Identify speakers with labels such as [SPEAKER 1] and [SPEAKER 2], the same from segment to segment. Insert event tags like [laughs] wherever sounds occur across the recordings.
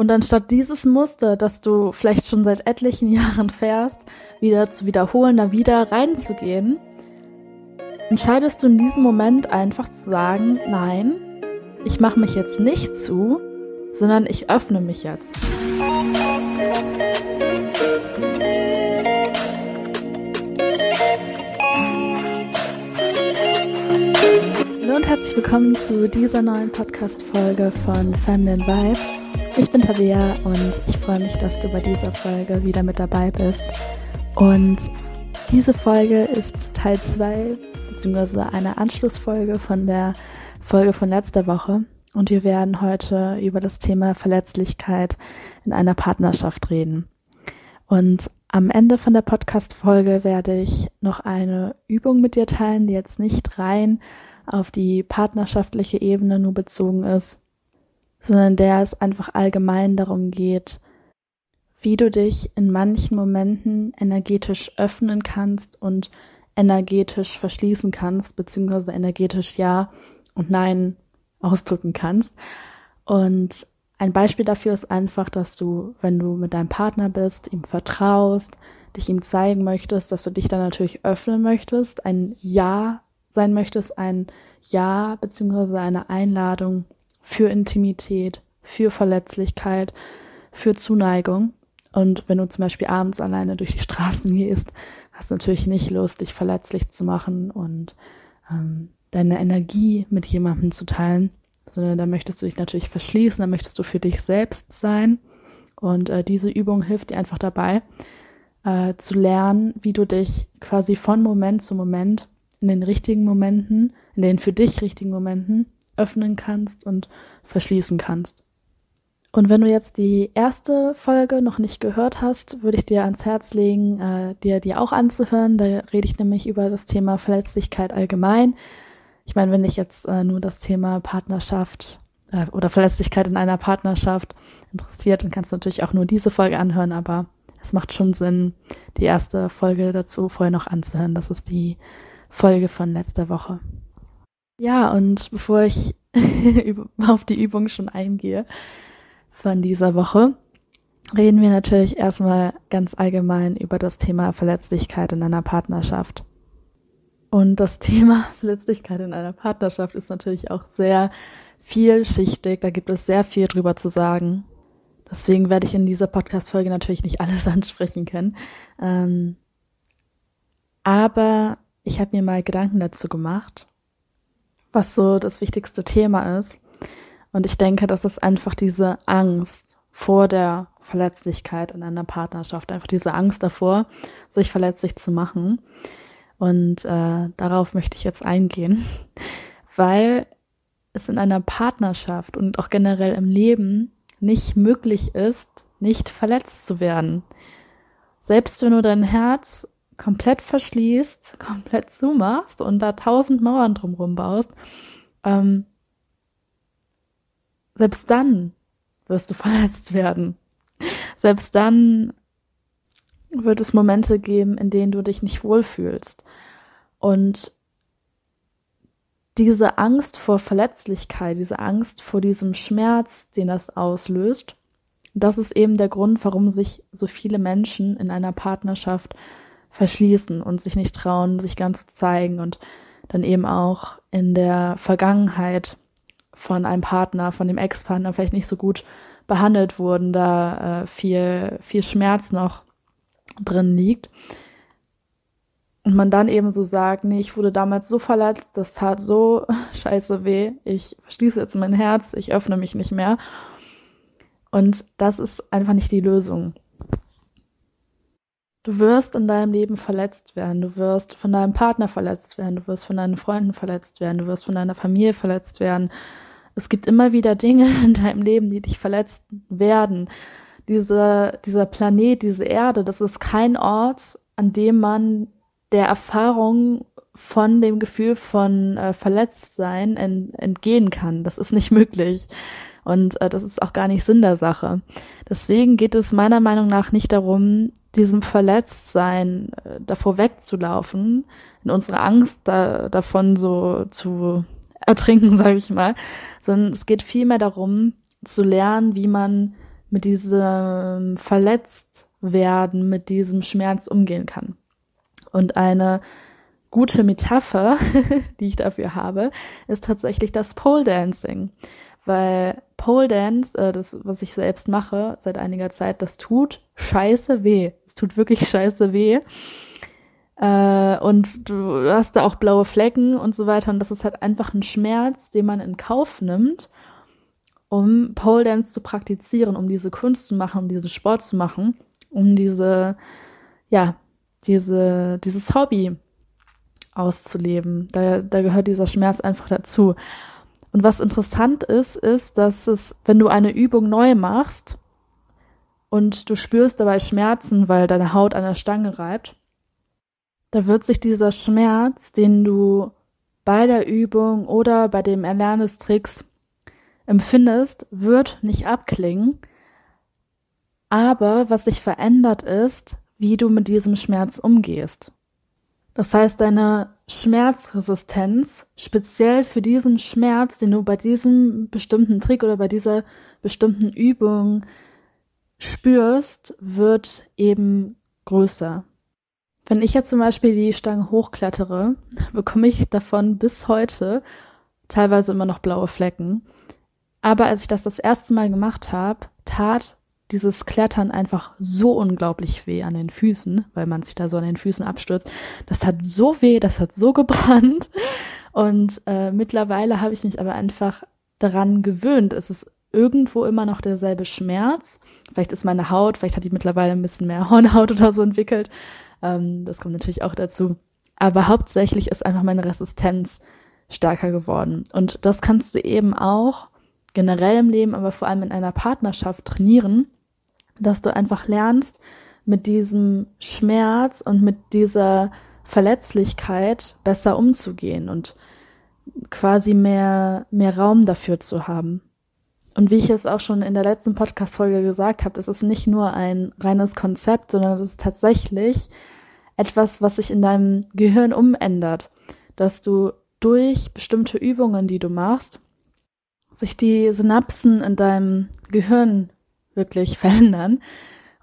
[SPEAKER 1] Und anstatt dieses Muster, das du vielleicht schon seit etlichen [laughs] Jahren fährst, wieder zu wiederholen, da wieder reinzugehen, entscheidest du in diesem Moment einfach zu sagen, nein, ich mache mich jetzt nicht zu, sondern ich öffne mich jetzt. Hallo und herzlich willkommen zu dieser neuen Podcast-Folge von Feminine Vibe. Ich bin Tabea und ich freue mich, dass du bei dieser Folge wieder mit dabei bist. Und diese Folge ist Teil 2 beziehungsweise eine Anschlussfolge von der Folge von letzter Woche. Und wir werden heute über das Thema Verletzlichkeit in einer Partnerschaft reden. Und am Ende von der Podcast-Folge werde ich noch eine Übung mit dir teilen, die jetzt nicht rein auf die partnerschaftliche Ebene nur bezogen ist, sondern der es einfach allgemein darum geht, wie du dich in manchen Momenten energetisch öffnen kannst und energetisch verschließen kannst, beziehungsweise energetisch Ja und Nein ausdrücken kannst. Und ein Beispiel dafür ist einfach, dass du, wenn du mit deinem Partner bist, ihm vertraust, dich ihm zeigen möchtest, dass du dich dann natürlich öffnen möchtest, ein Ja sein möchtest, ein Ja beziehungsweise eine Einladung für Intimität, für Verletzlichkeit, für Zuneigung. Und wenn du zum Beispiel abends alleine durch die Straßen [laughs] gehst, hast du natürlich nicht Lust, dich verletzlich zu machen und ähm, deine Energie mit jemandem zu teilen, sondern da möchtest du dich natürlich verschließen, da möchtest du für dich selbst sein. Und äh, diese Übung hilft dir einfach dabei, äh, zu lernen, wie du dich quasi von Moment zu Moment in den richtigen Momenten, in den für dich richtigen Momenten öffnen kannst und verschließen kannst. Und wenn du jetzt die erste Folge noch nicht gehört hast, würde ich dir ans Herz legen, äh, dir die auch anzuhören. Da rede ich nämlich über das Thema Verletzlichkeit allgemein. Ich meine, wenn dich jetzt äh, nur das Thema Partnerschaft äh, oder Verletzlichkeit in einer Partnerschaft interessiert, dann kannst du natürlich auch nur diese Folge anhören, aber es macht schon Sinn, die erste Folge dazu vorher noch anzuhören. Das ist die Folge von letzter Woche. Ja, und bevor ich [laughs] auf die Übung schon eingehe von dieser Woche, reden wir natürlich erstmal ganz allgemein über das Thema Verletzlichkeit in einer Partnerschaft. Und das [laughs] Thema Verletzlichkeit in einer Partnerschaft ist natürlich auch sehr vielschichtig. Da gibt es sehr viel drüber zu sagen. Deswegen werde ich in dieser Podcast-Folge natürlich nicht [laughs] alles ansprechen können. Ähm, aber ich habe mir mal Gedanken dazu gemacht, was so das wichtigste Thema ist. Und ich denke, das ist einfach diese Angst vor der Verletzlichkeit in einer Partnerschaft, einfach diese Angst davor, sich verletzlich zu machen. Und äh, darauf möchte ich jetzt eingehen, [laughs] weil es in einer Partnerschaft und auch generell im Leben nicht möglich ist, nicht verletzt zu werden. Selbst wenn du dein Herz komplett verschließt, [laughs] komplett zumachst und da tausend Mauern drumherum baust, ähm, selbst dann wirst du [laughs] verletzt werden. Selbst dann wird es Momente geben, in denen du dich nicht wohlfühlst. Und diese Angst vor Verletzlichkeit, diese Angst vor diesem Schmerz, den das auslöst, das ist eben der Grund, warum sich so viele Menschen in einer Partnerschaft verschließen und sich nicht trauen, sich ganz zu zeigen und dann eben auch in der Vergangenheit von einem Partner, von dem Ex-Partner vielleicht nicht so gut behandelt wurden, da äh, viel, viel Schmerz noch drin liegt. Und man dann eben so sagt, nee, ich wurde damals so verletzt, das tat so [laughs] scheiße weh, ich verschließe jetzt mein Herz, ich öffne mich nicht mehr. Und das ist einfach nicht die Lösung. Du wirst in deinem Leben verletzt werden, du wirst von deinem Partner verletzt werden, du wirst von deinen Freunden verletzt werden, du wirst von deiner Familie verletzt werden. Es gibt immer wieder Dinge [laughs] in deinem Leben, die dich verletzen werden diese, dieser Planet, diese Erde, das ist kein Ort, an dem man der Erfahrung von dem Gefühl von äh, Verletztsein ent, entgehen kann. Das ist nicht [laughs] möglich. Und äh, das ist auch gar nicht Sinn der Sache. Deswegen geht es meiner Meinung nach nicht darum, diesem Verletztsein äh, davor wegzulaufen, in unsere Angst da, davon so zu ertrinken, [laughs] sage ich mal, sondern es geht vielmehr darum, zu lernen, wie man mit diesem Verletztwerden, mit diesem Schmerz umgehen kann. Und eine gute Metapher, [laughs] die ich dafür habe, ist tatsächlich das Pole Dancing. Weil Pole Dance, äh, das, was ich selbst mache seit einiger Zeit, das tut scheiße weh. Es tut wirklich [laughs] scheiße weh. Äh, und du hast da auch blaue Flecken und so weiter. Und das ist halt einfach ein Schmerz, den man in Kauf nimmt, um Pole Dance zu praktizieren, um diese Kunst zu machen, um diesen Sport zu machen, um diese, ja, diese, dieses Hobby auszuleben. Da, da gehört dieser Schmerz einfach dazu. Und was interessant ist, ist, dass es, wenn du eine Übung neu machst und du spürst dabei Schmerzen, weil deine Haut an der Stange reibt, da wird sich dieser Schmerz, den du bei der Übung oder bei dem Erlernen des Tricks empfindest, wird nicht abklingen. Aber was sich verändert ist, wie du mit diesem Schmerz umgehst. Das heißt, deine Schmerzresistenz, speziell für diesen Schmerz, den du bei diesem bestimmten Trick oder bei dieser bestimmten Übung spürst, wird eben größer. Wenn ich jetzt zum Beispiel die Stange hochklettere, [laughs] bekomme ich davon bis heute teilweise immer noch blaue Flecken. Aber als ich das das erste Mal gemacht habe, tat dieses Klettern einfach so unglaublich weh an den Füßen, weil man sich da so an den Füßen abstürzt. Das hat so weh, das hat so gebrannt. Und äh, mittlerweile habe ich mich aber einfach daran gewöhnt. Es ist irgendwo immer noch derselbe Schmerz. Vielleicht ist meine Haut, vielleicht hat die mittlerweile ein bisschen mehr [laughs] Hornhaut oder so entwickelt. Ähm, das kommt natürlich auch dazu. Aber hauptsächlich ist einfach meine Resistenz stärker geworden. Und das kannst du eben auch generell im Leben, aber vor allem in einer Partnerschaft trainieren, dass du einfach lernst, mit diesem Schmerz und mit dieser Verletzlichkeit besser umzugehen und quasi mehr, mehr Raum dafür zu haben. Und wie ich es auch schon in der letzten Podcast-Folge gesagt habe, das ist nicht nur ein reines Konzept, sondern das ist tatsächlich etwas, was sich in deinem Gehirn umändert, dass du durch bestimmte Übungen, die du machst, sich die Synapsen in deinem Gehirn wirklich [laughs] verändern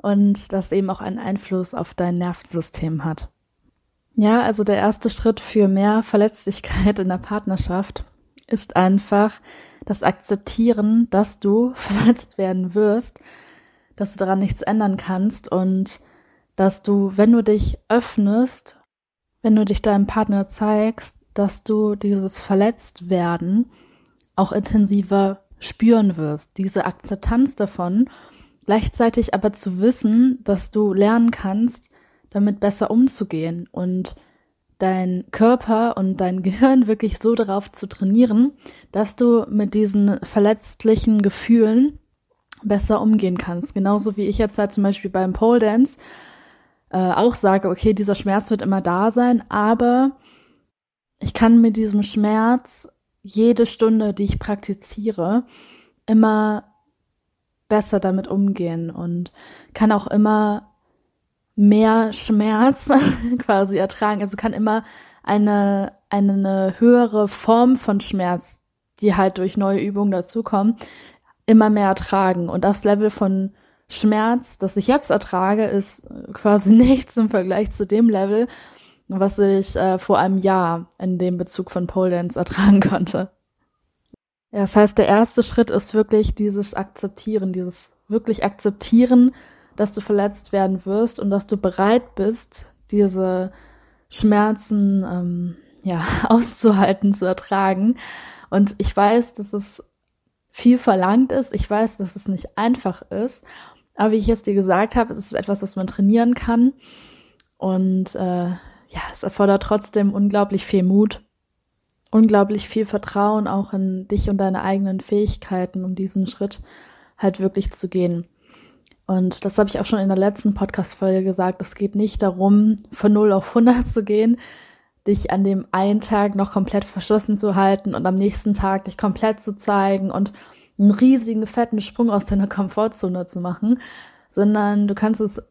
[SPEAKER 1] und das eben auch einen Einfluss auf dein Nervensystem hat. Ja, also der erste Schritt für mehr Verletzlichkeit in der Partnerschaft ist einfach das Akzeptieren, dass du [laughs] verletzt werden wirst, dass du daran nichts ändern kannst und dass du, wenn du dich öffnest, wenn du dich deinem Partner zeigst, dass du dieses Verletztwerden auch intensiver spüren wirst, diese Akzeptanz davon, gleichzeitig aber zu wissen, dass du lernen kannst, damit besser umzugehen und dein Körper und dein [laughs] Gehirn wirklich so darauf zu trainieren, dass du mit diesen verletzlichen Gefühlen besser umgehen kannst. Genauso wie ich jetzt halt zum Beispiel beim Pole Dance äh, auch sage, okay, dieser Schmerz wird immer da sein, aber ich kann mit diesem Schmerz jede Stunde, die ich praktiziere, immer besser damit umgehen und kann auch immer mehr Schmerz [laughs] quasi ertragen. Also kann immer eine, eine höhere Form von Schmerz, die halt durch neue Übungen dazukommen, immer mehr ertragen. Und das Level von Schmerz, das ich jetzt ertrage, ist quasi [laughs] nichts im Vergleich zu dem Level, was ich äh, vor einem Jahr in dem Bezug von Pole Dance ertragen konnte. Ja, das heißt, der erste Schritt ist wirklich dieses Akzeptieren, dieses wirklich Akzeptieren, dass du verletzt werden wirst und dass du bereit bist, diese Schmerzen ähm, ja [laughs] auszuhalten, zu ertragen. Und ich weiß, dass es viel verlangt ist. Ich weiß, dass es nicht einfach ist. Aber wie ich jetzt dir gesagt habe, es ist etwas, was man trainieren kann. Und äh, ja, es erfordert trotzdem unglaublich viel Mut, unglaublich viel Vertrauen auch in dich und deine eigenen Fähigkeiten, um diesen Schritt halt wirklich zu gehen. Und das habe ich auch schon in der letzten Podcast-Folge gesagt. Es geht nicht darum, von 0 auf 100 zu gehen, dich an dem einen Tag noch komplett verschlossen zu halten und am nächsten Tag dich komplett zu zeigen und einen riesigen, fetten Sprung aus deiner Komfortzone zu machen, sondern du kannst es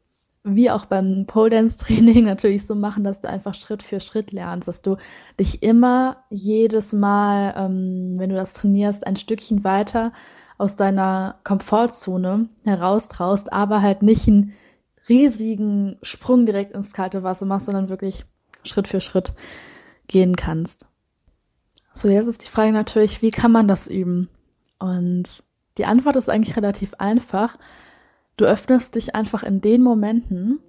[SPEAKER 1] wie auch beim Pole Dance Training [laughs] natürlich so machen, dass du einfach Schritt für Schritt lernst, dass du dich immer jedes Mal, ähm, wenn du das trainierst, ein Stückchen weiter aus deiner Komfortzone heraustraust, aber halt nicht einen riesigen Sprung direkt ins kalte Wasser machst, sondern wirklich Schritt für Schritt gehen kannst. So, jetzt ist die Frage natürlich, wie kann man das üben? Und die Antwort ist eigentlich relativ einfach. Du öffnest dich einfach in den Momenten,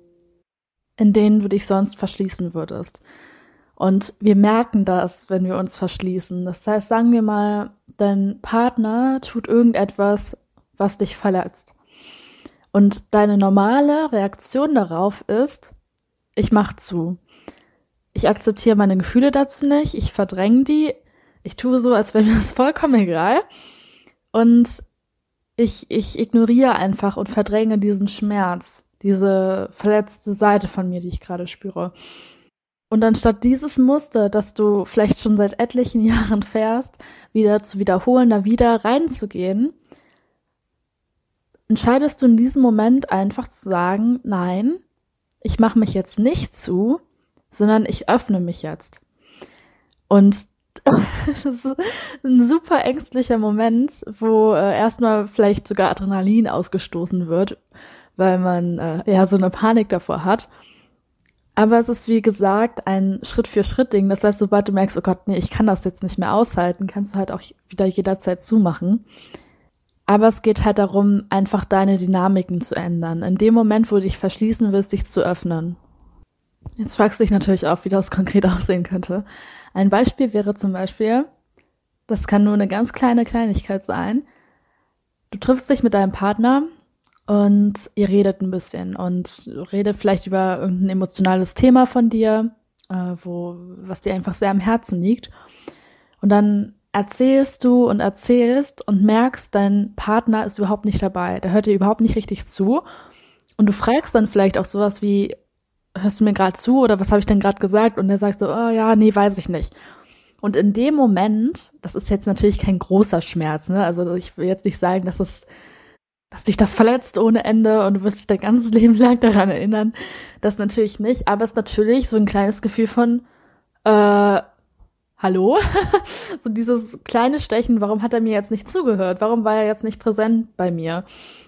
[SPEAKER 1] in denen du dich sonst verschließen würdest. Und wir merken das, wenn wir uns verschließen. Das heißt, sagen wir mal, dein Partner tut irgendetwas, was dich verletzt. Und deine normale Reaktion darauf ist, ich mach zu. Ich akzeptiere meine Gefühle dazu nicht, ich verdränge die, ich tue so, als wäre mir das vollkommen egal. Und ich, ich ignoriere einfach und verdränge diesen Schmerz, diese verletzte Seite von mir, die ich gerade spüre. Und anstatt dieses Muster, das du vielleicht schon seit etlichen [laughs] Jahren fährst, wieder zu wiederholen, da wieder reinzugehen, entscheidest du in diesem Moment einfach zu sagen, nein, ich mache mich jetzt nicht zu, sondern ich öffne mich jetzt. Und [laughs] das ist ein super ängstlicher Moment, wo äh, erstmal vielleicht sogar Adrenalin ausgestoßen wird, weil man äh, ja so eine Panik davor hat. Aber es ist wie gesagt ein Schritt für Schritt Ding. Das heißt, sobald du merkst, oh Gott, nee, ich kann das jetzt nicht mehr aushalten, kannst du halt auch wieder jederzeit zumachen. Aber es geht halt darum, einfach deine Dynamiken zu ändern. In dem Moment, wo du dich verschließen willst, dich zu öffnen. Jetzt fragst du dich natürlich auch, wie das konkret [laughs] aussehen könnte. Ein Beispiel wäre zum Beispiel, das kann nur eine ganz kleine Kleinigkeit sein. Du triffst dich mit deinem Partner und ihr redet ein bisschen und redet vielleicht über irgendein emotionales Thema von dir, äh, wo, was dir einfach sehr am Herzen liegt. Und dann erzählst du und erzählst und merkst, dein Partner ist überhaupt nicht dabei. Der hört dir überhaupt nicht richtig zu. Und du fragst dann vielleicht auch sowas wie, hörst du mir gerade zu oder was habe ich denn gerade gesagt? Und der sagt so, oh ja, nee, weiß ich nicht. Und in dem Moment, das ist jetzt natürlich kein großer Schmerz, ne? Also ich will jetzt nicht sagen, dass es dass dich das verletzt ohne Ende und du wirst dich dein ganzes [laughs] Leben lang daran erinnern. Das natürlich nicht, aber es ist natürlich so ein kleines Gefühl von, äh, hallo? [laughs] so dieses kleine Stechen, warum hat er mir jetzt nicht zugehört? Warum war er jetzt nicht präsent bei mir?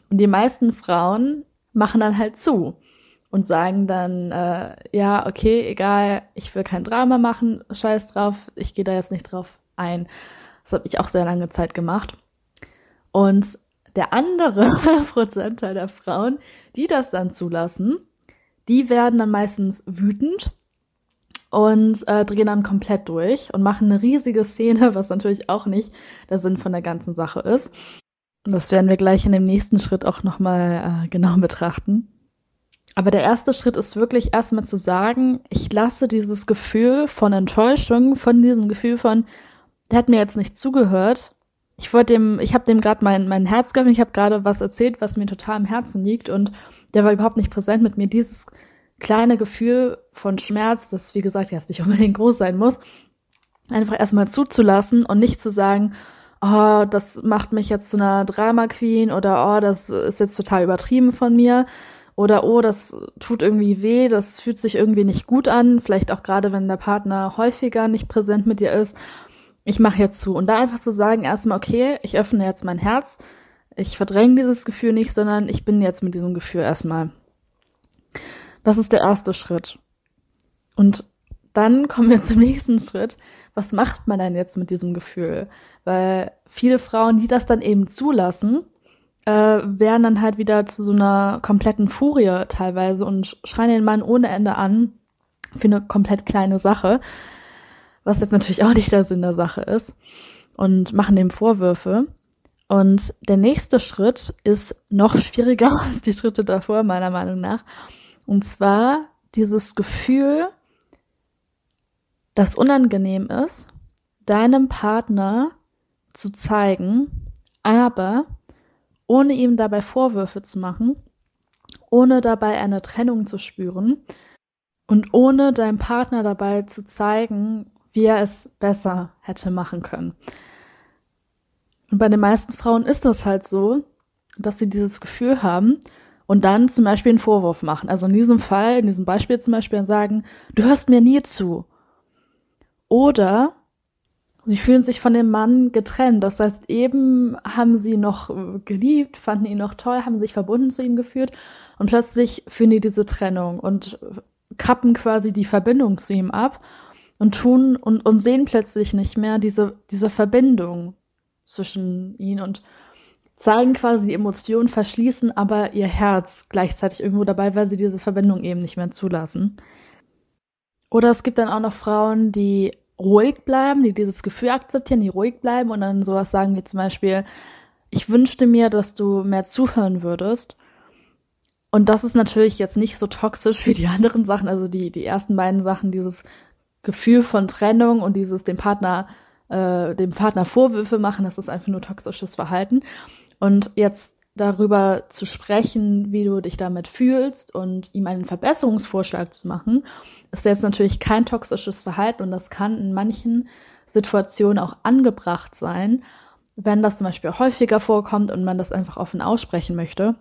[SPEAKER 1] Und die meisten Frauen machen dann halt zu und sagen dann, äh, ja, okay, egal, ich will kein Drama machen, scheiß drauf, ich gehe da jetzt nicht drauf ein. Das habe ich auch sehr lange Zeit gemacht. Und der andere [laughs] Prozentteil der Frauen, die das dann zulassen, die werden dann meistens wütend und äh, drehen dann komplett durch und machen eine riesige Szene, [laughs] was natürlich auch nicht der Sinn von der ganzen Sache ist. Und das werden wir gleich in dem nächsten Schritt auch nochmal äh, genau betrachten. Aber der erste Schritt ist wirklich erstmal zu sagen, ich lasse dieses Gefühl von Enttäuschung, von diesem Gefühl von, der hat mir jetzt nicht zugehört, ich wollte dem, ich habe dem gerade mein, mein Herz geöffnet, ich habe gerade was erzählt, was mir total am Herzen liegt und der war überhaupt nicht präsent mit mir. Dieses kleine Gefühl von Schmerz, das wie gesagt jetzt nicht unbedingt groß sein muss, einfach erstmal zuzulassen und nicht zu sagen, oh, das macht mich jetzt zu einer Drama Queen oder oh, das ist jetzt total übertrieben von mir oder oh, das tut irgendwie weh, das fühlt sich irgendwie nicht gut an, vielleicht auch gerade wenn der Partner häufiger nicht präsent mit dir ist ich mache jetzt zu. Und da einfach zu sagen, erstmal, okay, ich öffne jetzt mein Herz, ich verdränge dieses Gefühl nicht, sondern ich bin jetzt mit diesem Gefühl erstmal. Das ist der erste Schritt. Und dann kommen wir [laughs] zum nächsten Schritt. Was macht man denn jetzt mit diesem Gefühl? Weil viele Frauen, die das dann eben zulassen, äh, werden dann halt wieder zu so einer kompletten Furie teilweise und schreien den Mann ohne Ende an für eine komplett kleine Sache was jetzt natürlich auch nicht der Sinn der Sache ist, und machen dem Vorwürfe. Und der nächste Schritt ist noch schwieriger [laughs] als die Schritte davor, meiner Meinung nach. Und zwar dieses Gefühl, das unangenehm ist, deinem Partner zu zeigen, aber ohne ihm dabei Vorwürfe zu machen, ohne dabei eine Trennung zu spüren und ohne deinem Partner dabei zu zeigen, wie er es besser hätte machen können. Und bei den meisten Frauen ist das halt so, dass sie dieses Gefühl haben und dann zum Beispiel einen Vorwurf machen. Also in diesem Fall, in diesem Beispiel zum Beispiel sagen, du hörst mir nie zu. Oder sie fühlen sich von dem Mann getrennt. Das heißt, eben haben sie noch geliebt, fanden ihn noch toll, haben sich verbunden zu ihm gefühlt und plötzlich fühlen die diese Trennung und kappen quasi die Verbindung zu ihm ab und tun und, und sehen plötzlich nicht mehr diese, diese Verbindung zwischen ihnen und zeigen quasi die Emotionen, verschließen aber ihr Herz gleichzeitig irgendwo dabei, weil sie diese Verbindung eben nicht mehr zulassen. Oder es gibt dann auch noch Frauen, die ruhig bleiben, die dieses Gefühl akzeptieren, die ruhig bleiben und dann sowas sagen wie zum Beispiel, ich wünschte mir, dass du mehr zuhören würdest. Und das ist natürlich jetzt nicht so toxisch wie die anderen Sachen, also die, die ersten beiden Sachen, dieses Gefühl von Trennung und dieses dem Partner, äh, dem Partner Vorwürfe machen, das ist einfach nur toxisches Verhalten. Und jetzt darüber zu sprechen, wie du dich damit fühlst und ihm einen Verbesserungsvorschlag zu machen, ist jetzt natürlich kein toxisches Verhalten und das kann in manchen Situationen auch angebracht sein, wenn das zum Beispiel häufiger vorkommt und man das einfach offen aussprechen möchte.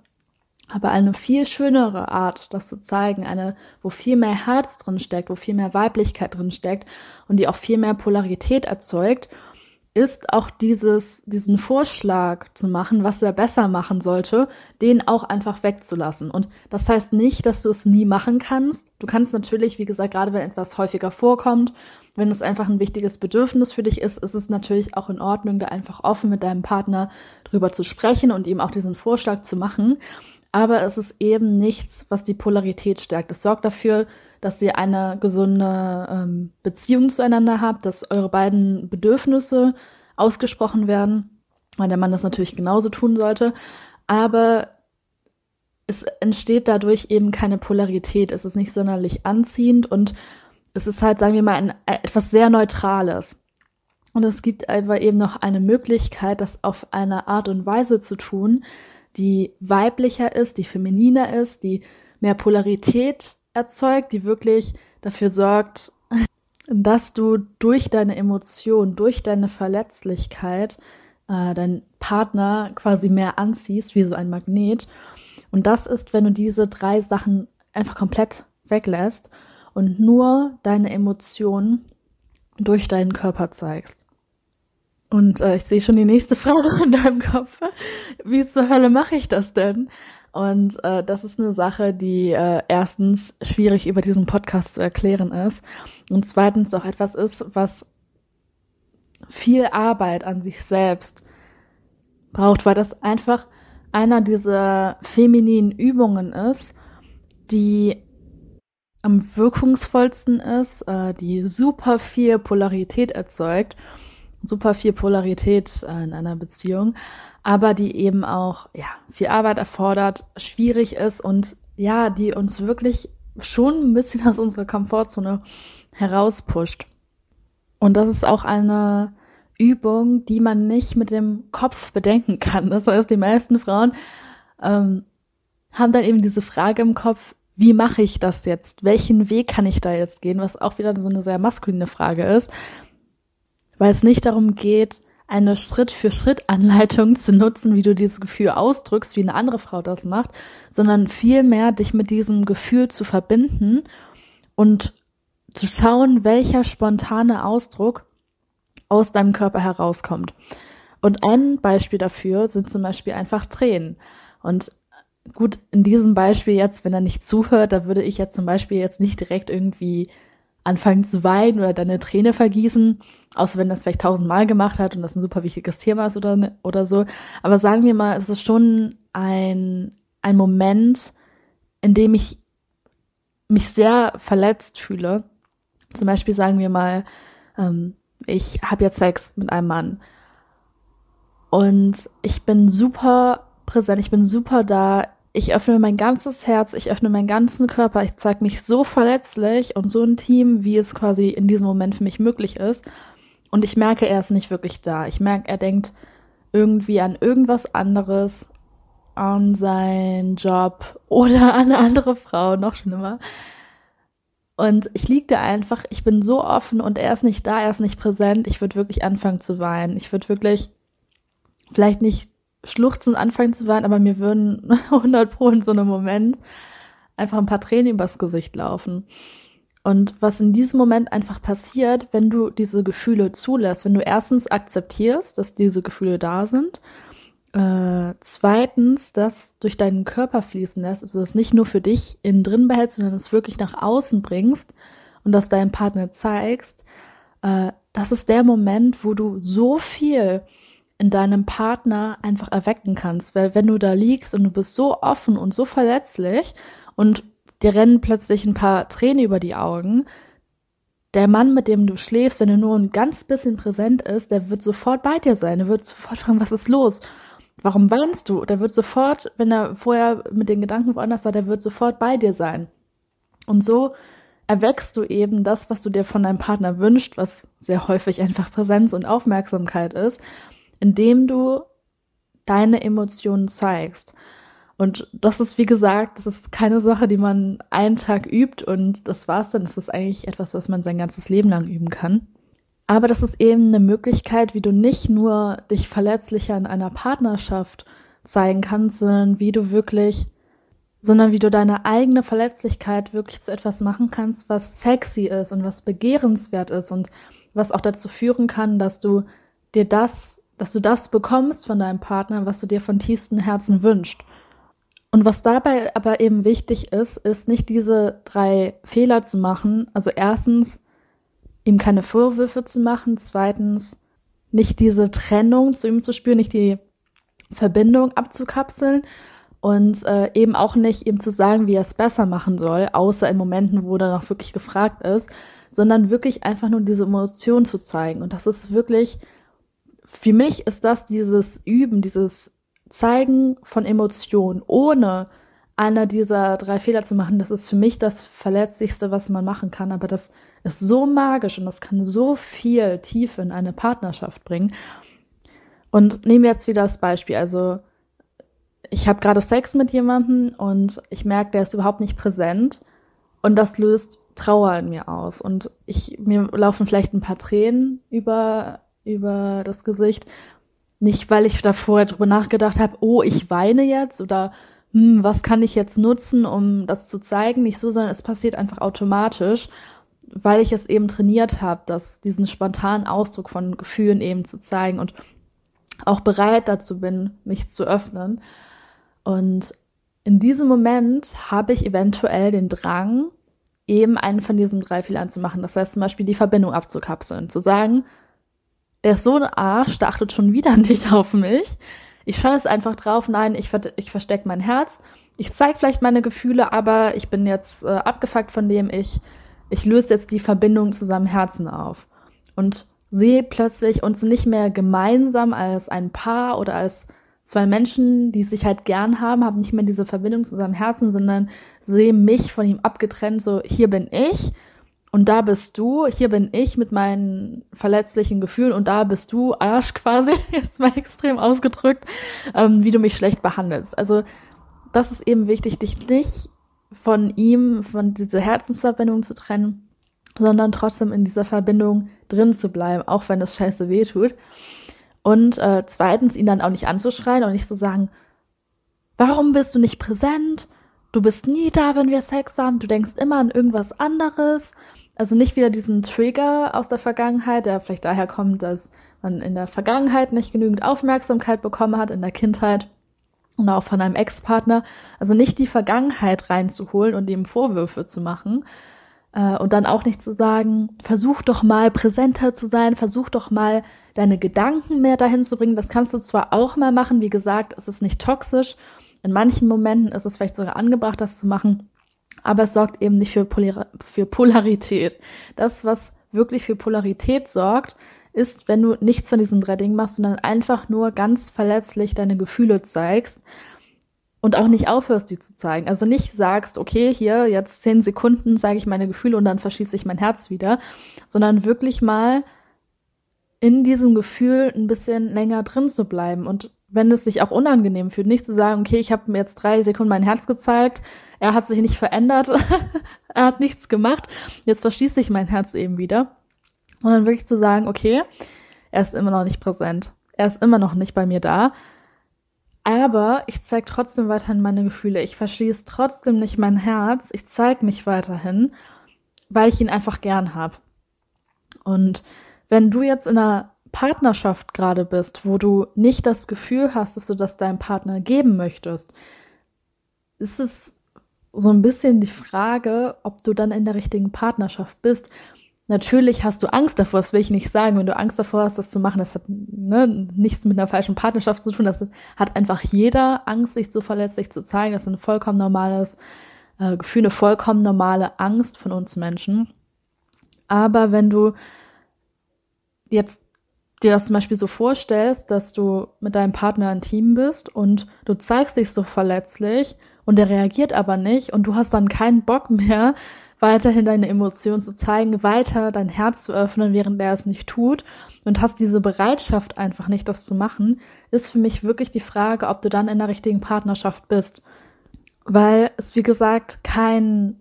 [SPEAKER 1] Aber eine viel schönere Art, das zu zeigen, eine, wo viel mehr Herz drin steckt, wo viel mehr Weiblichkeit drin steckt und die auch viel mehr Polarität erzeugt ist auch dieses, diesen Vorschlag zu machen, was er besser machen sollte, den auch einfach wegzulassen. Und das heißt nicht, dass du es nie machen kannst. Du kannst natürlich, wie gesagt, gerade wenn etwas häufiger vorkommt, wenn es einfach ein wichtiges Bedürfnis für dich ist, ist es natürlich auch in Ordnung, da einfach offen mit deinem Partner drüber zu sprechen und ihm auch diesen Vorschlag zu machen. Aber es ist eben nichts, was die Polarität stärkt. Es sorgt dafür, dass ihr eine gesunde ähm, Beziehung zueinander habt, dass eure beiden Bedürfnisse ausgesprochen werden, weil der Mann das natürlich genauso tun sollte. Aber es entsteht dadurch eben keine Polarität. Es ist nicht sonderlich anziehend und es ist halt, sagen wir mal, ein, etwas sehr Neutrales. Und es gibt einfach eben noch eine Möglichkeit, das auf eine Art und Weise zu tun, die weiblicher ist, die femininer ist, die mehr Polarität erzeugt, die wirklich dafür sorgt, dass du durch deine Emotion, durch deine Verletzlichkeit äh, deinen Partner quasi mehr anziehst, wie so ein Magnet. Und das ist, wenn du diese drei Sachen einfach komplett weglässt und nur deine Emotionen durch deinen Körper zeigst. Und äh, ich sehe schon die nächste Frage in deinem Kopf. Wie zur Hölle mache ich das denn? Und äh, das ist eine Sache, die äh, erstens schwierig über diesen Podcast zu erklären ist und zweitens auch etwas ist, was viel Arbeit an sich selbst braucht, weil das einfach einer dieser femininen Übungen ist, die am wirkungsvollsten ist, äh, die super viel Polarität erzeugt, super viel Polarität äh, in einer Beziehung, aber die eben auch ja viel Arbeit erfordert, schwierig ist und ja, die uns wirklich schon ein bisschen aus unserer Komfortzone herauspusht. Und das ist auch eine Übung, die man nicht mit dem Kopf bedenken kann. Das heißt, die meisten Frauen ähm, haben dann eben diese Frage im Kopf, wie mache ich das jetzt? Welchen Weg kann ich da jetzt gehen? Was auch wieder so eine sehr maskuline Frage ist, weil es nicht darum geht, eine Schritt-für-Schritt-Anleitung zu nutzen, wie du dieses Gefühl ausdrückst, wie eine andere Frau das macht, sondern vielmehr dich mit diesem Gefühl zu verbinden und zu schauen, welcher spontane Ausdruck aus deinem Körper herauskommt. Und ein Beispiel dafür sind zum Beispiel einfach Tränen. Und gut, in diesem Beispiel jetzt, wenn er nicht zuhört, da würde ich jetzt zum Beispiel jetzt nicht direkt irgendwie anfangen zu weinen oder deine Träne vergießen, außer wenn das vielleicht tausendmal gemacht hat und das ein super wichtiges Thema ist oder, ne, oder so. Aber sagen wir mal, es ist schon ein, ein Moment, in dem ich mich sehr verletzt fühle. Zum Beispiel sagen wir mal, ähm, ich habe jetzt Sex mit einem Mann und ich bin super präsent, ich bin super da, ich öffne mein ganzes Herz, ich öffne meinen ganzen Körper, ich zeige mich so verletzlich und so intim, wie es quasi in diesem Moment für mich möglich ist. Und ich merke, er ist nicht wirklich da. Ich merke, er denkt irgendwie an irgendwas anderes, an seinen Job oder [laughs] an eine andere Frau, noch schlimmer. Und ich liege da einfach, ich bin so offen und er ist nicht da, er ist nicht präsent. Ich würde wirklich anfangen zu weinen. Ich würde wirklich vielleicht nicht schluchzend anfangen zu weinen, aber mir würden [laughs] 100 pro in so einem Moment einfach ein paar Tränen übers Gesicht laufen. Und was in diesem Moment einfach passiert, wenn du diese Gefühle zulässt, wenn du erstens akzeptierst, dass diese Gefühle da sind, äh, zweitens, das durch deinen Körper fließen lässt, also das nicht nur für dich innen drin behältst, sondern es wirklich nach außen bringst und das deinem Partner zeigst, äh, das ist der Moment, wo du so viel in deinem Partner einfach erwecken kannst. Weil wenn du da liegst und du bist so offen und so verletzlich und dir rennen plötzlich ein paar Tränen über die Augen, der Mann, mit dem du schläfst, wenn er nur ein ganz bisschen präsent ist, der wird sofort bei dir sein. Der wird sofort fragen, was ist los? Warum weinst du? Der wird sofort, wenn er vorher mit den Gedanken woanders war, der wird sofort bei dir sein. Und so erwächst du eben das, was du dir von deinem Partner wünscht, was sehr häufig einfach Präsenz und Aufmerksamkeit ist indem du deine Emotionen zeigst. Und das ist, wie gesagt, das ist keine Sache, die man einen Tag übt und das war's dann. Das ist eigentlich etwas, was man sein ganzes Leben lang üben kann. Aber das ist eben eine Möglichkeit, wie du nicht nur dich verletzlicher in einer Partnerschaft zeigen kannst, sondern wie du wirklich, sondern wie du deine eigene Verletzlichkeit wirklich zu etwas machen kannst, was sexy ist und was begehrenswert ist und was auch dazu führen kann, dass du dir das dass du das bekommst von deinem Partner, was du dir von tiefstem Herzen wünschst. Und was dabei aber eben wichtig ist, ist nicht diese drei Fehler zu machen. Also erstens, ihm keine Vorwürfe zu machen. Zweitens, nicht diese Trennung zu ihm zu spüren, nicht die Verbindung abzukapseln und äh, eben auch nicht ihm zu sagen, wie er es besser machen soll, außer in Momenten, wo er noch wirklich gefragt ist, sondern wirklich einfach nur diese Emotion zu zeigen. Und das ist wirklich für mich ist das dieses Üben, dieses Zeigen von Emotionen, ohne einer dieser drei Fehler zu machen, das ist für mich das Verletzlichste, was man machen kann. Aber das ist so magisch und das kann so viel Tiefe in eine Partnerschaft bringen. Und nehmen wir jetzt wieder das Beispiel. Also ich habe gerade Sex mit jemandem und ich merke, der ist überhaupt nicht präsent und das löst Trauer in mir aus. Und ich, mir laufen vielleicht ein paar Tränen über über das Gesicht. Nicht, weil ich da vorher drüber nachgedacht habe, oh, ich weine jetzt oder hm, was kann ich jetzt nutzen, um das zu zeigen. Nicht so, sondern es passiert einfach automatisch, weil ich es eben trainiert habe, diesen spontanen Ausdruck von Gefühlen eben zu zeigen und auch bereit dazu bin, mich zu öffnen. Und in diesem Moment habe ich eventuell den Drang, eben einen von diesen drei Fehlern zu machen. Das heißt zum Beispiel die Verbindung abzukapseln, zu sagen, der ist so ein Arsch, der achtet schon wieder [laughs] nicht auf mich. Ich scheiße einfach drauf, nein, ich, ver ich verstecke mein Herz. Ich zeige vielleicht meine Gefühle, aber ich bin jetzt äh, abgefuckt von dem, ich, ich löse jetzt die Verbindung zu seinem Herzen auf. Und sehe plötzlich uns nicht mehr gemeinsam als ein Paar oder als zwei Menschen, die sich halt gern haben, haben nicht mehr diese Verbindung zu seinem Herzen, sondern sehe mich von ihm abgetrennt, so hier bin ich und da bist du, hier bin ich mit meinen verletzlichen Gefühlen und da bist du, Arsch quasi, [laughs] jetzt mal extrem ausgedrückt, ähm, wie du mich schlecht behandelst. Also das ist eben wichtig, dich nicht von ihm, von dieser Herzensverbindung zu trennen, sondern trotzdem in dieser Verbindung drin zu bleiben, auch wenn es scheiße weh tut. Und äh, zweitens, ihn dann auch nicht anzuschreien und nicht zu sagen, warum bist du nicht präsent? Du bist nie da, wenn wir Sex haben. Du denkst immer an irgendwas anderes. Also nicht wieder diesen Trigger aus der Vergangenheit, der vielleicht daher kommt, dass man in der Vergangenheit nicht genügend Aufmerksamkeit bekommen hat, in der Kindheit und auch von einem Ex-Partner. Also nicht die Vergangenheit reinzuholen und ihm Vorwürfe zu machen. Äh, und dann auch nicht zu sagen, versuch doch mal präsenter zu sein, versuch doch mal deine Gedanken mehr dahin zu bringen. Das kannst du zwar auch mal machen, wie gesagt, es ist nicht toxisch. In manchen Momenten ist es vielleicht sogar angebracht, das zu machen aber es sorgt eben nicht für, Polar für Polarität. Das, was wirklich für Polarität sorgt, ist, wenn du nichts von diesen drei Dingen machst, sondern einfach nur ganz verletzlich deine Gefühle zeigst und auch nicht aufhörst, die zu zeigen. Also nicht sagst, okay, hier jetzt zehn Sekunden zeige ich meine Gefühle und dann verschieße ich mein Herz wieder, sondern wirklich mal in diesem Gefühl ein bisschen länger drin zu bleiben und wenn es sich auch unangenehm fühlt, nicht zu sagen, okay, ich habe mir jetzt drei Sekunden mein Herz gezeigt, er hat sich nicht verändert, [laughs] er hat nichts gemacht, jetzt verschließt sich mein Herz eben wieder. Und dann wirklich zu sagen, okay, er ist immer noch nicht präsent, er ist immer noch nicht bei mir da, aber ich zeige trotzdem weiterhin meine Gefühle, ich verschließe trotzdem nicht mein Herz, ich zeige mich weiterhin weil ich ihn einfach gern habe. Und wenn du jetzt in einer Partnerschaft gerade bist, wo du nicht das Gefühl hast, dass du das deinem Partner geben möchtest, ist es so ein bisschen die Frage, ob du dann in der richtigen Partnerschaft bist. Natürlich hast du Angst davor, das will ich nicht sagen. Wenn du Angst davor hast, das zu machen, das hat ne, nichts mit einer falschen Partnerschaft zu tun. Das hat einfach jeder Angst, sich zu verletzlich zu zeigen. Das ist ein vollkommen normales äh, Gefühl, eine vollkommen normale Angst von uns Menschen. Aber wenn du jetzt dir das zum Beispiel so vorstellst, dass du mit deinem Partner ein Team bist und du zeigst dich so verletzlich und der reagiert aber nicht und du hast dann keinen Bock mehr, weiterhin deine Emotionen zu zeigen, weiter dein Herz zu öffnen, während er es nicht tut und hast diese Bereitschaft einfach nicht, das zu machen, ist für mich wirklich die Frage, ob du dann in der richtigen Partnerschaft bist. Weil es, wie gesagt, kein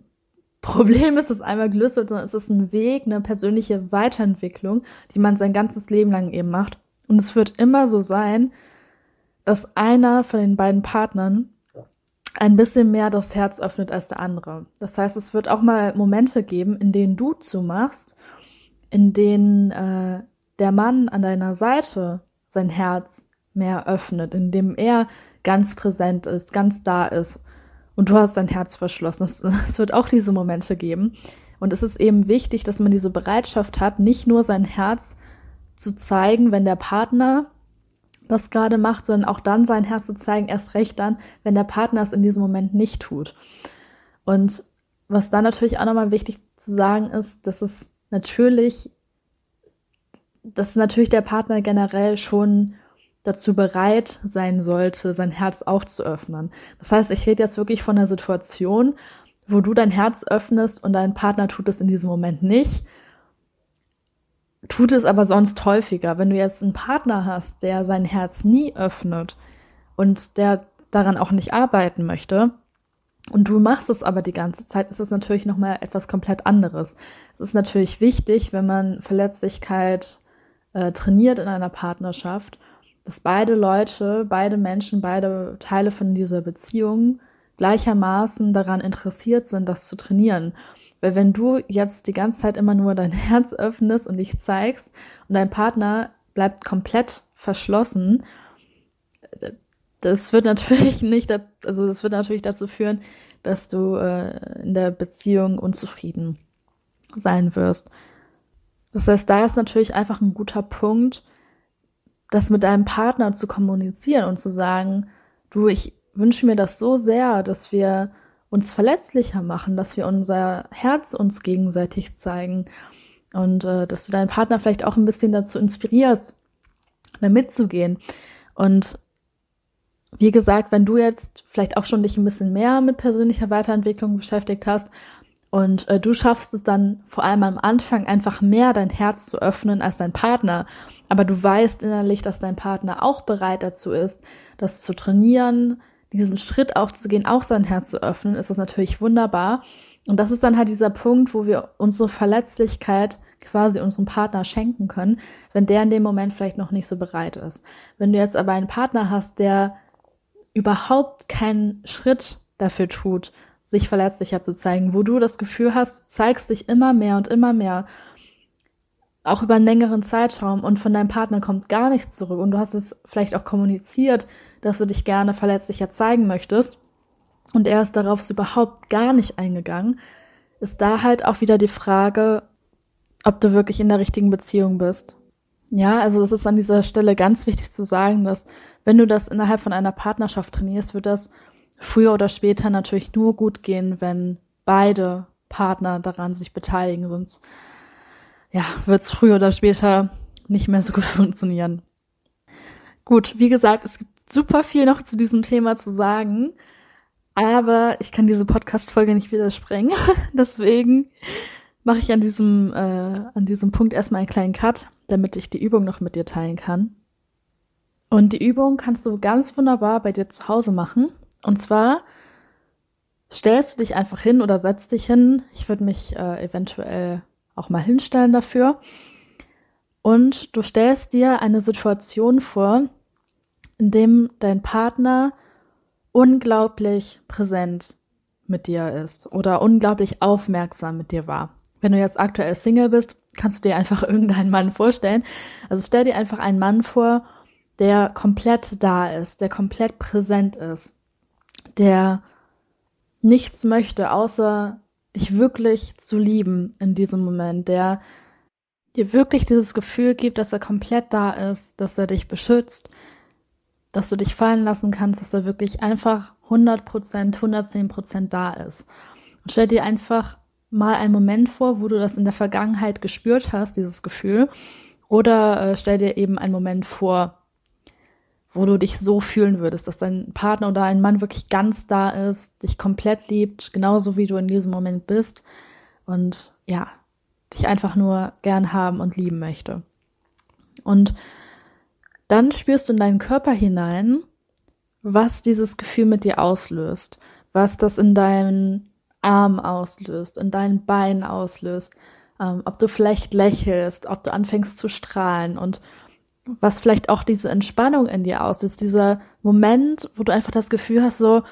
[SPEAKER 1] Problem ist, dass einmal gelöst wird, sondern es ist ein Weg, eine persönliche Weiterentwicklung, die man sein ganzes Leben lang eben macht. Und es wird immer so sein, dass einer von den beiden Partnern ein bisschen mehr das Herz öffnet als der andere. Das heißt, es wird auch mal Momente geben, in denen du zumachst, in denen äh, der Mann an deiner Seite sein Herz mehr öffnet, in dem er ganz präsent ist, ganz da ist und du hast dein Herz verschlossen. Es, [laughs] es wird auch diese Momente geben. Und es ist eben wichtig, dass man diese Bereitschaft hat, nicht nur sein Herz zu zeigen, wenn der Partner das gerade macht, sondern auch dann sein Herz zu zeigen, erst recht dann, wenn der Partner es in diesem Moment nicht tut. Und was dann natürlich auch nochmal wichtig zu sagen ist, dass es natürlich, dass natürlich der Partner generell schon dazu bereit sein sollte, sein Herz auch zu öffnen. Das heißt, ich rede jetzt wirklich von einer Situation, wo du dein Herz öffnest und dein Partner tut es in diesem Moment nicht tut es aber sonst häufiger. Wenn du jetzt einen Partner hast, der sein Herz nie öffnet und der daran auch nicht arbeiten möchte, und du machst es aber die ganze Zeit, ist es natürlich nochmal etwas komplett anderes. Es ist natürlich wichtig, wenn man Verletzlichkeit äh, trainiert in einer Partnerschaft, dass beide Leute, beide Menschen, beide Teile von dieser Beziehung gleichermaßen daran interessiert sind, das zu trainieren. Weil wenn du jetzt die ganze Zeit immer nur dein [laughs] Herz öffnest und dich zeigst und dein Partner bleibt komplett verschlossen, das wird natürlich [laughs] nicht, also das wird natürlich dazu führen, dass du äh, in der Beziehung unzufrieden sein wirst. Das heißt, da ist natürlich einfach ein guter Punkt, das mit deinem Partner zu kommunizieren und zu sagen, du, ich wünsche mir das so sehr, dass wir uns verletzlicher machen, dass wir unser Herz uns gegenseitig zeigen und äh, dass du deinen Partner vielleicht auch ein bisschen dazu inspirierst, da mitzugehen. Und wie gesagt, wenn du jetzt vielleicht auch schon dich ein bisschen mehr mit persönlicher Weiterentwicklung beschäftigt hast und äh, du schaffst es dann vor allem am Anfang einfach mehr dein Herz zu öffnen als dein Partner, aber du weißt innerlich, dass dein Partner auch bereit dazu ist, das zu trainieren, diesen Schritt auch zu gehen, auch sein Herz zu öffnen, ist das natürlich wunderbar. Und das ist dann halt dieser Punkt, wo wir unsere Verletzlichkeit quasi unserem Partner schenken können, wenn der in dem Moment vielleicht noch nicht so bereit ist. Wenn du jetzt aber einen Partner hast, der überhaupt keinen Schritt dafür tut, sich verletzlicher zu zeigen, wo du das Gefühl hast, zeigst dich immer mehr und immer mehr, auch über einen längeren Zeitraum und von deinem Partner kommt gar nichts zurück. Und du hast es vielleicht auch kommuniziert, dass du dich gerne verletzlicher zeigen möchtest. Und er ist darauf überhaupt gar nicht eingegangen, ist da halt auch wieder die Frage, ob du wirklich in der richtigen Beziehung bist. Ja, also es ist an dieser Stelle ganz wichtig zu sagen, dass wenn du das innerhalb von einer Partnerschaft trainierst, wird das früher oder später natürlich nur gut gehen, wenn beide Partner daran sich beteiligen, sonst ja, wird es früher oder später nicht mehr so gut [laughs] funktionieren. Gut, wie gesagt, es gibt super viel noch zu diesem Thema zu sagen, aber ich kann diese Podcast-Folge nicht wieder sprengen. [laughs] Deswegen mache ich an diesem, äh, an diesem Punkt erstmal einen kleinen Cut, damit ich die Übung noch mit dir teilen kann. Und die Übung kannst du ganz wunderbar bei dir zu Hause machen. Und zwar stellst du dich einfach hin oder setzt dich hin. Ich würde mich äh, eventuell auch mal hinstellen dafür. Und du stellst dir eine Situation vor, in dem dein Partner unglaublich präsent mit dir ist oder unglaublich aufmerksam mit dir war. wenn du jetzt aktuell Single bist, kannst du dir einfach [laughs] irgendeinen Mann vorstellen. Also stell dir einfach einen Mann vor, der komplett da ist, der komplett präsent ist, der nichts möchte, außer dich wirklich zu lieben in diesem Moment, der dir wirklich dieses Gefühl gibt, dass er komplett da ist, dass er dich beschützt, dass du dich fallen lassen kannst, dass er wirklich einfach 100 Prozent, 110 Prozent da ist. Und stell dir einfach mal einen Moment vor, wo du das in der Vergangenheit gespürt hast, dieses Gefühl. Oder äh, stell dir eben einen Moment vor, wo du dich so fühlen würdest, dass dein Partner oder ein Mann wirklich ganz da ist, dich komplett liebt, genauso wie du in diesem Moment bist und ja, dich einfach nur gern haben und lieben möchte. Und dann spürst du in deinen Körper hinein, was dieses Gefühl mit dir auslöst, was das in deinen Arm auslöst, in deinen Beinen auslöst, ähm, ob du vielleicht lächelst, ob du anfängst zu strahlen und was vielleicht auch diese Entspannung in dir auslöst, dieser Moment, wo du einfach das Gefühl hast, so,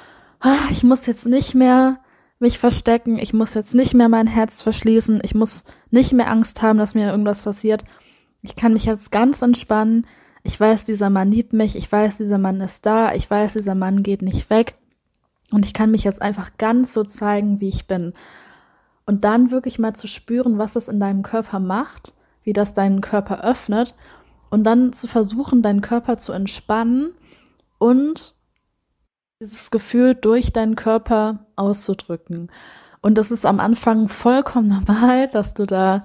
[SPEAKER 1] ah, ich muss jetzt nicht mehr mich verstecken, ich muss jetzt nicht mehr mein Herz verschließen, ich muss nicht mehr Angst haben, dass mir irgendwas passiert. Ich kann mich jetzt ganz entspannen. Ich weiß, dieser Mann liebt mich, ich weiß, dieser Mann ist da, ich weiß, dieser Mann geht nicht weg. Und ich kann mich jetzt einfach ganz so zeigen, wie ich bin. Und dann wirklich mal zu spüren, was das in deinem Körper macht, wie das deinen Körper öffnet. Und dann zu versuchen, deinen Körper zu entspannen und dieses Gefühl durch deinen Körper auszudrücken. Und das ist am Anfang vollkommen [laughs] normal, dass du da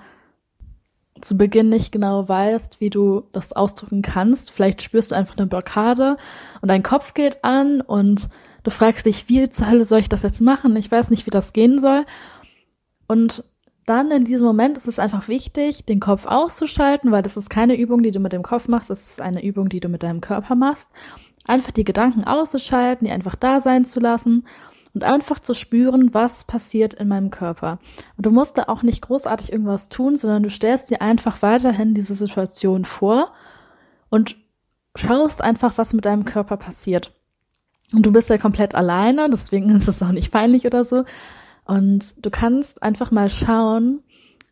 [SPEAKER 1] zu Beginn nicht genau weißt, wie du das ausdrücken kannst. Vielleicht spürst du einfach eine Blockade und dein Kopf geht an und du fragst dich, wie zur Hölle soll ich das jetzt machen? Ich weiß nicht, wie das gehen soll. Und dann in diesem Moment ist es einfach wichtig, den Kopf auszuschalten, weil das ist keine Übung, die du mit dem Kopf machst, das ist eine Übung, die du mit deinem Körper machst. Einfach die Gedanken auszuschalten, die einfach da sein zu lassen und einfach zu spüren, was passiert in meinem Körper. Und du musst da auch nicht großartig irgendwas tun, sondern du stellst dir einfach weiterhin diese Situation vor und schaust einfach, was mit deinem Körper passiert. Und du bist ja komplett alleine, deswegen [laughs] ist es auch nicht peinlich oder so. Und du kannst einfach mal schauen,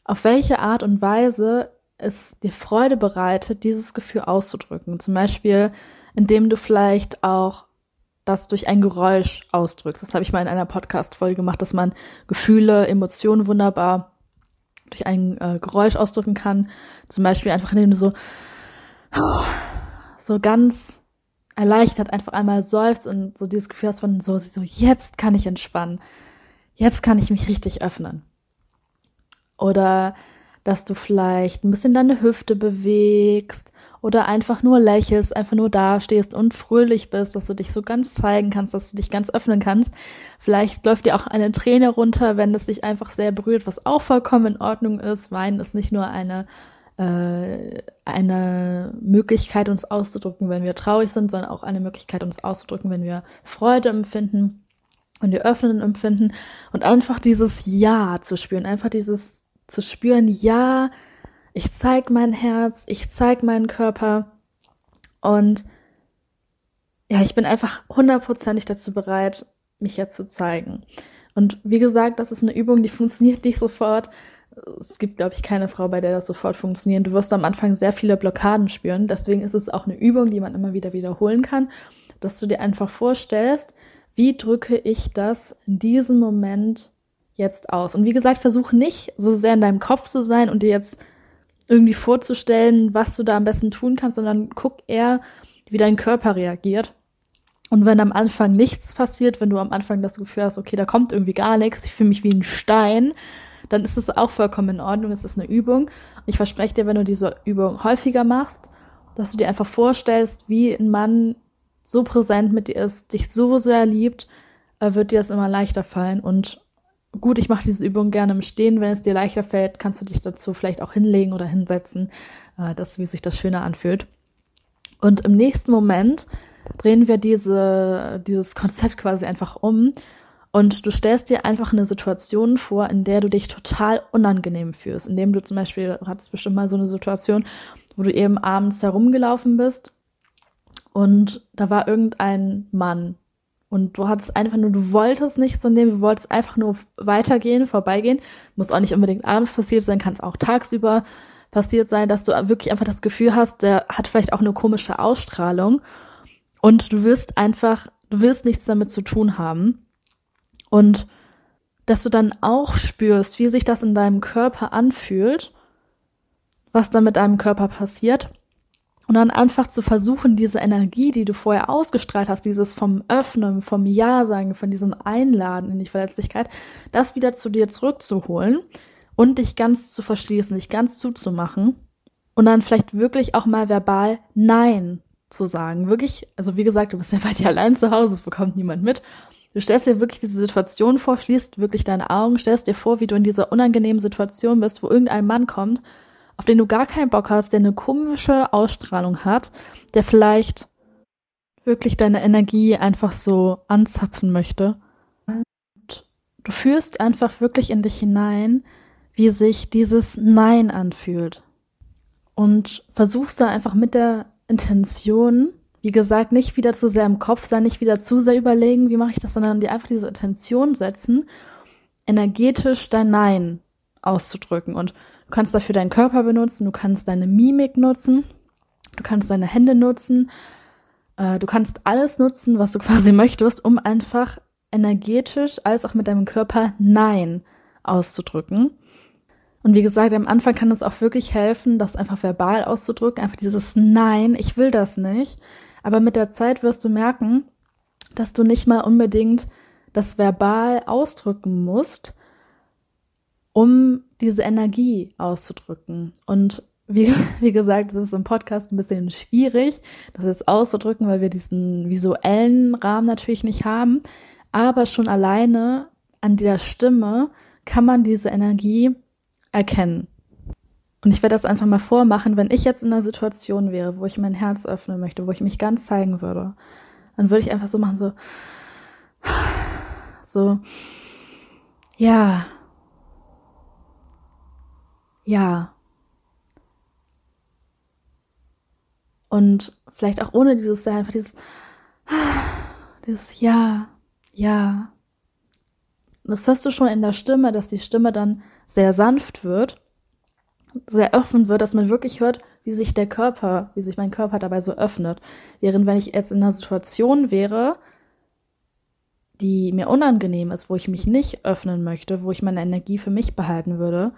[SPEAKER 1] auf welche Art und Weise es dir Freude bereitet, dieses Gefühl auszudrücken. Zum Beispiel, indem du vielleicht auch das durch ein Geräusch ausdrückst. Das habe ich mal in einer Podcast-Folge gemacht, dass man Gefühle, Emotionen wunderbar durch ein äh, Geräusch ausdrücken kann. Zum Beispiel einfach, indem du so, so ganz erleichtert einfach einmal seufzt und so dieses Gefühl hast von so, so, jetzt kann ich entspannen. Jetzt kann ich mich richtig öffnen. Oder dass du vielleicht ein bisschen deine Hüfte bewegst oder einfach nur lächelst, einfach nur dastehst und fröhlich bist, dass du dich so ganz zeigen kannst, dass du dich ganz öffnen kannst. Vielleicht läuft dir auch eine Träne runter, wenn es dich einfach sehr berührt, was auch vollkommen in Ordnung ist. Weinen ist nicht nur eine äh, eine Möglichkeit, uns auszudrücken, wenn wir traurig sind, sondern auch eine Möglichkeit, uns auszudrücken, wenn wir Freude empfinden und wir öffnen empfinden und einfach dieses Ja zu spüren, einfach dieses zu spüren, ja, ich zeig mein Herz, ich zeig meinen Körper und ja, ich bin einfach hundertprozentig dazu bereit, mich jetzt zu zeigen. Und wie gesagt, das ist eine Übung, die funktioniert nicht sofort. Es gibt, glaube ich, keine Frau, bei der das sofort funktioniert. Du wirst am Anfang sehr viele Blockaden spüren. Deswegen ist es auch eine Übung, die man immer wieder wiederholen kann, dass du dir einfach vorstellst, wie drücke ich das in diesem Moment jetzt aus? Und wie gesagt, versuch nicht so sehr in deinem Kopf zu sein und dir jetzt irgendwie vorzustellen, was du da am besten tun kannst, sondern guck eher, wie dein Körper reagiert. Und wenn am Anfang nichts passiert, wenn du am Anfang das Gefühl hast, okay, da kommt irgendwie gar nichts, ich fühle mich wie ein Stein, dann ist es auch vollkommen in Ordnung, es ist eine Übung. Ich verspreche dir, wenn du diese Übung häufiger machst, dass du dir einfach vorstellst, wie ein Mann so präsent mit dir ist, dich so sehr liebt, äh, wird dir das immer leichter fallen. Und gut, ich mache diese Übung gerne im Stehen. Wenn es dir leichter fällt, kannst du dich dazu vielleicht auch hinlegen oder hinsetzen, äh, dass wie sich das schöner anfühlt. Und im nächsten Moment drehen wir diese, dieses Konzept quasi einfach um und du stellst dir einfach eine Situation vor, in der du dich total unangenehm fühlst, indem du zum Beispiel, du hattest bestimmt mal so eine Situation, wo du eben abends herumgelaufen bist und da war irgendein Mann und du hattest einfach nur, du wolltest nichts von dem, du wolltest einfach nur weitergehen, vorbeigehen. Muss auch nicht unbedingt abends passiert sein, kann es auch tagsüber passiert sein, dass du wirklich einfach das Gefühl hast, der hat vielleicht auch eine komische Ausstrahlung und du wirst einfach, du wirst nichts damit zu tun haben. Und dass du dann auch spürst, wie sich das in deinem Körper anfühlt, was da mit deinem Körper passiert und dann einfach zu versuchen, diese Energie, die du vorher ausgestrahlt hast, dieses vom Öffnen, vom Ja sagen, von diesem Einladen in die Verletzlichkeit, das wieder zu dir zurückzuholen und dich ganz zu verschließen, dich ganz zuzumachen und dann vielleicht wirklich auch mal verbal Nein zu sagen. Wirklich, also wie gesagt, du bist ja bei dir allein zu Hause, es bekommt niemand mit. Du stellst dir wirklich diese Situation vor, schließt wirklich deine Augen, stellst dir vor, wie du in dieser unangenehmen Situation bist, wo irgendein Mann kommt auf den du gar keinen Bock hast, der eine komische Ausstrahlung hat, der vielleicht wirklich deine Energie einfach so anzapfen möchte. Und du fühlst einfach wirklich in dich hinein, wie sich dieses Nein anfühlt. Und versuchst da einfach mit der Intention, wie gesagt, nicht wieder zu sehr im Kopf sein, nicht wieder zu sehr überlegen, wie mache ich das, sondern dir einfach diese Intention setzen, energetisch dein Nein auszudrücken. Und Du kannst dafür deinen Körper benutzen, du kannst deine Mimik nutzen, du kannst deine Hände nutzen, äh, du kannst alles nutzen, was du [laughs] quasi möchtest, um einfach energetisch als auch mit deinem Körper Nein auszudrücken. Und wie gesagt, am Anfang kann es auch wirklich helfen, das einfach verbal auszudrücken, einfach dieses Nein, ich will das nicht. Aber mit der Zeit wirst du merken, dass du nicht mal unbedingt das verbal ausdrücken musst, um diese Energie auszudrücken. Und wie, [laughs] wie gesagt, das ist im Podcast ein bisschen schwierig, das jetzt auszudrücken, weil wir diesen visuellen Rahmen natürlich nicht haben. Aber schon alleine an der Stimme kann man diese Energie erkennen. Und ich werde das einfach mal vormachen, wenn ich jetzt in einer Situation wäre, wo ich mein Herz öffnen möchte, wo ich mich ganz zeigen würde, dann würde ich einfach so machen, so, so, ja, ja. Und vielleicht auch ohne dieses Ja, einfach dieses, [sighs] dieses Ja, ja. Das hörst du schon in der Stimme, dass die Stimme dann sehr sanft wird, sehr offen wird, dass man wirklich hört, wie sich der Körper, wie sich mein Körper dabei so öffnet. Während wenn ich jetzt in einer Situation wäre, die mir unangenehm ist, wo ich mich nicht öffnen möchte, wo ich meine Energie für mich behalten würde,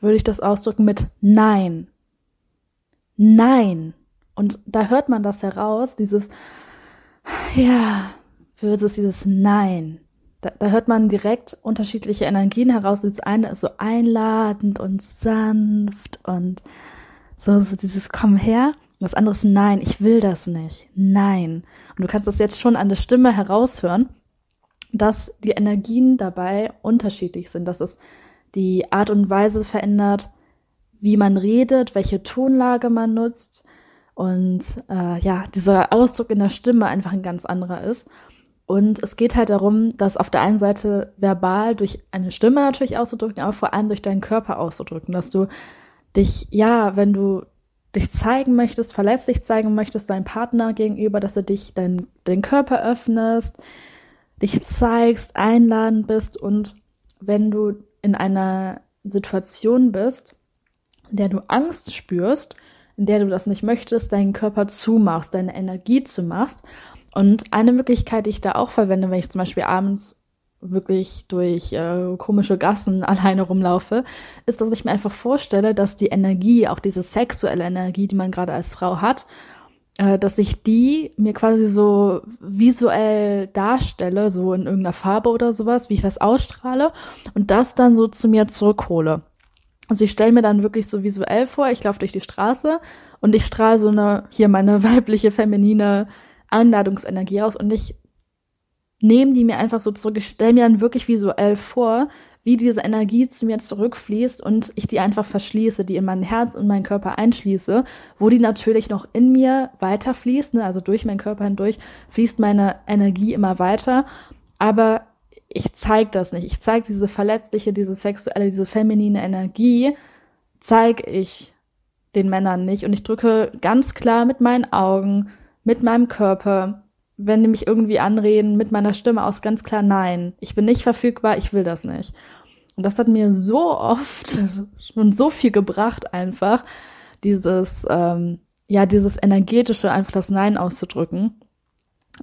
[SPEAKER 1] würde ich das ausdrücken mit Nein. Nein. Und da hört man das heraus, dieses Ja versus dieses Nein. Da, da hört man direkt unterschiedliche Energien heraus. Das eine ist so einladend und sanft und so, so dieses Komm her. Das andere ist Nein, ich will das nicht. Nein. Und du kannst das jetzt schon an der Stimme heraushören, dass die Energien dabei unterschiedlich sind, dass es die Art und Weise verändert, wie man redet, welche Tonlage man nutzt und äh, ja, dieser Ausdruck in der Stimme einfach ein ganz anderer ist. Und es geht halt darum, das auf der einen Seite verbal durch eine Stimme natürlich auszudrücken, aber vor allem durch deinen Körper auszudrücken, dass du dich, ja, wenn du dich zeigen möchtest, verletzlich zeigen möchtest, deinem Partner gegenüber, dass du dich, dein, den Körper öffnest, dich zeigst, einladend bist und wenn du in einer Situation bist, in der du Angst spürst, in der du das nicht möchtest, deinen Körper zumachst, deine Energie zumachst. Und eine Möglichkeit, die ich da auch verwende, wenn ich zum Beispiel abends wirklich durch äh, komische Gassen [laughs] alleine rumlaufe, ist, dass ich mir einfach vorstelle, dass die Energie, auch diese sexuelle Energie, die man gerade als Frau hat, äh, dass ich die mir quasi so visuell darstelle, so in irgendeiner Farbe oder sowas, wie ich das ausstrahle und das dann so zu mir zurückhole. Also ich stelle mir dann wirklich so visuell vor, ich laufe durch die Straße und ich strahle so eine, hier meine [laughs] weibliche, feminine Einladungsenergie aus und ich nehme die mir einfach so zurück. Ich stelle mir dann wirklich visuell vor, wie diese Energie zu mir zurückfließt und ich die einfach verschließe, die in mein Herz und meinen Körper einschließe, wo die natürlich noch in mir weiterfließt, ne? also durch meinen Körper hindurch fließt meine Energie immer weiter, aber ich zeige das nicht. Ich zeige diese verletzliche, diese sexuelle, diese feminine Energie, zeige ich den Männern nicht und ich drücke ganz klar mit meinen Augen, mit meinem Körper wenn die mich irgendwie anreden, mit meiner Stimme aus ganz klar Nein. Ich bin nicht verfügbar, ich will das nicht. Und das hat mir so oft [laughs] und so viel gebracht, einfach dieses, ähm, ja, dieses energetische, einfach das Nein auszudrücken.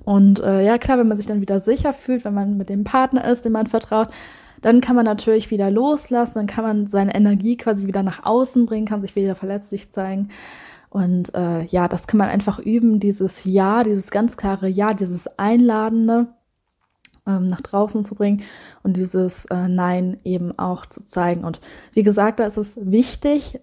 [SPEAKER 1] Und äh, ja, klar, wenn man sich dann wieder sicher fühlt, wenn man mit dem Partner ist, dem man vertraut, dann kann man natürlich wieder loslassen, dann kann man seine Energie quasi wieder nach außen bringen, kann sich wieder verletzlich zeigen. Und äh, ja, das kann man einfach üben, dieses Ja, dieses ganz klare Ja, dieses Einladende ähm, nach draußen zu bringen und dieses äh, Nein eben auch zu zeigen. Und wie gesagt, da ist es wichtig,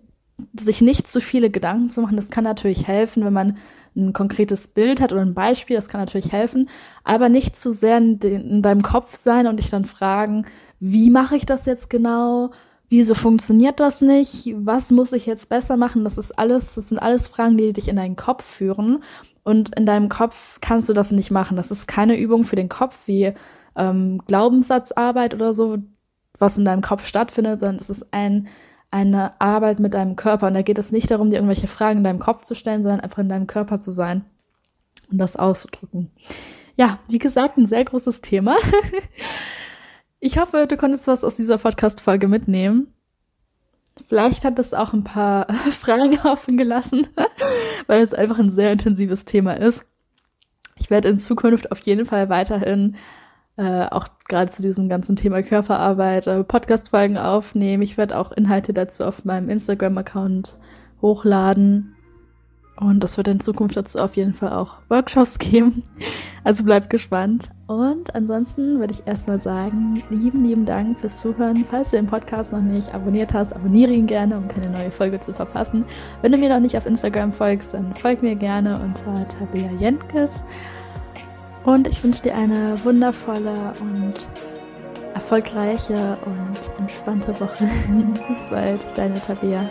[SPEAKER 1] sich nicht zu viele Gedanken zu machen. Das kann natürlich helfen, wenn man ein konkretes Bild hat oder ein Beispiel, das kann natürlich helfen, aber nicht zu sehr in, in deinem Kopf sein und dich dann fragen, wie mache ich das jetzt genau? wieso funktioniert das nicht? Was muss ich jetzt besser machen? Das ist alles, das sind alles Fragen, die dich in deinen Kopf führen. Und in deinem Kopf kannst du das nicht machen. Das ist keine Übung für den Kopf wie ähm, Glaubenssatzarbeit oder so, was in deinem Kopf stattfindet, sondern es ist ein, eine Arbeit mit deinem Körper. Und da geht es nicht darum, dir irgendwelche Fragen in deinem Kopf zu stellen, sondern einfach in deinem Körper zu sein und das auszudrücken. Ja, wie gesagt, ein sehr großes Thema. [laughs] Ich hoffe, du konntest was aus dieser Podcast-Folge mitnehmen. Vielleicht hat es auch ein paar [laughs] Fragen offen gelassen, [laughs] weil es einfach ein sehr intensives Thema ist. Ich werde in Zukunft auf jeden Fall weiterhin äh, auch gerade zu diesem ganzen Thema Körperarbeit äh, Podcast-Folgen aufnehmen. Ich werde auch Inhalte dazu auf meinem Instagram-Account hochladen. Und es wird in Zukunft dazu auf jeden Fall auch Workshops [laughs] geben. Also bleibt gespannt. Und ansonsten würde ich erstmal sagen, lieben, lieben Dank fürs Zuhören. Falls du den Podcast noch nicht abonniert hast, abonniere ihn gerne, um keine neue Folge zu verpassen. Wenn du mir noch nicht auf Instagram folgst, dann folg mir gerne unter Tabea Jentkes. Und ich wünsche dir eine wundervolle und erfolgreiche und entspannte Woche. [laughs] Bis bald, deine Tabea.